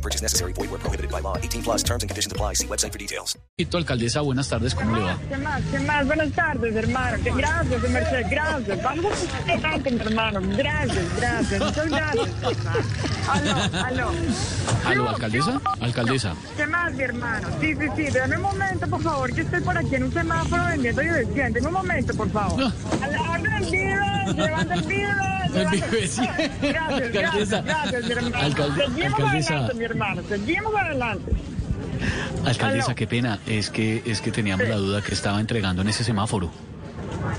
No purchase necessary. Void where prohibited by law. 18 plus terms and conditions apply. See website for details. Alcaldesa, buenas tardes, ¿cómo le va? ¿Qué más? ¿Qué más? Buenas tardes, hermano. Gracias, Mercedes, gracias. Vamos a tanto, mi hermano. Gracias, gracias. Muchas gracias. Aló, aló. ¿Aló, ¿Qué alcaldesa? Alcaldesa. ¿Qué más, mi hermano? Sí, sí, sí. Dame un momento, por favor, que estoy por aquí en un semáforo vendiendo y desciende. Dame un momento, por favor. A la orden del vive, llevando el sí. Gracias, gracias, gracias, mi hermano. Alcaldesa. Hermano. Seguimos adelante. Alcaldesa, qué pena, es que, es que teníamos la duda que estaba entregando en ese semáforo.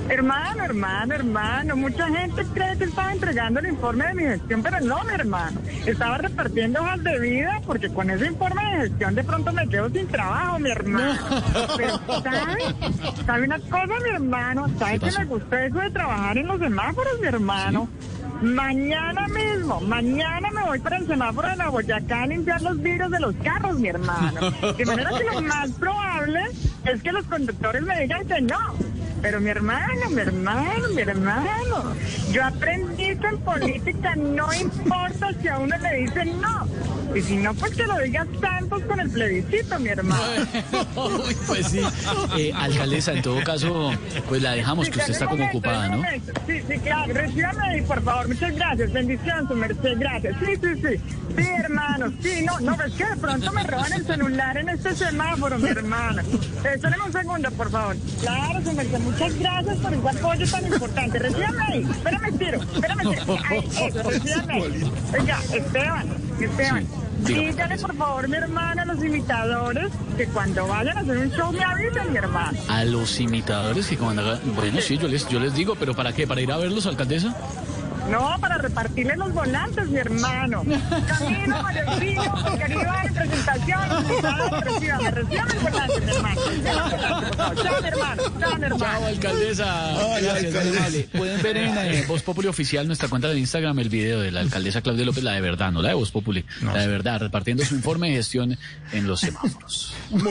Hermano, hermano, hermano, mucha gente cree que estaba entregando el informe de mi gestión, pero no, mi hermano. Estaba repartiendo hojas de vida porque con ese informe de gestión de pronto me quedo sin trabajo, mi hermano. Pero, ¿sabe? ¿Sabe una cosa, mi hermano? ¿Sabe ¿Qué que me gusta eso de trabajar en los semáforos, mi hermano? Mañana mismo, mañana me voy para el semáforo de la Boyacá a limpiar los vidrios de los carros, mi hermano. De manera que lo más probable es que los conductores me digan que no. Pero mi hermano, mi hermano, mi hermano, yo aprendí que en política no importa si a uno le dicen no. Y si no, pues que lo diga Santos con el plebiscito, mi hermano. Uy, pues sí. Eh, alcaldesa, en todo caso, pues la dejamos, que usted está como ocupada, ¿no? Sí, sí, claro. Recíbame ahí, por favor. Muchas gracias. Bendición, su merced. Gracias. Sí, sí, sí. Sí, hermano. Sí, no, no, es que de pronto me roban el celular en este semáforo, mi hermano. Eh, Espérenme un segundo, por favor. Claro, su merced. Muchas gracias por ese apoyo tan importante. Recíbame ahí. Espérame, tiro. Espérame, tiro. Ay, eso, recíbame ahí. Oiga, Esteban, Esteban. Dígale, por favor, mi hermana, a los imitadores que cuando vayan a hacer un show me avisen, mi hermano. A los imitadores que cuando haga- Bueno, sí, yo les, yo les digo, pero ¿para qué? ¿Para ir a verlos, alcaldesa? No, para repartirle los volantes, mi hermano. Camino, Valentino, porque iba en presentación. Recíbame, recíbame el volante, mi hermano. Chao, mi hermano. Chao, mi Chao, hermano. alcaldesa. Gracias, muy amable. Pueden ver en eh, Voz Populi Oficial, nuestra cuenta de Instagram, el video de la alcaldesa Claudia López, la de verdad, no la de Voz Populi, la de verdad, repartiendo su informe de gestión en los semáforos.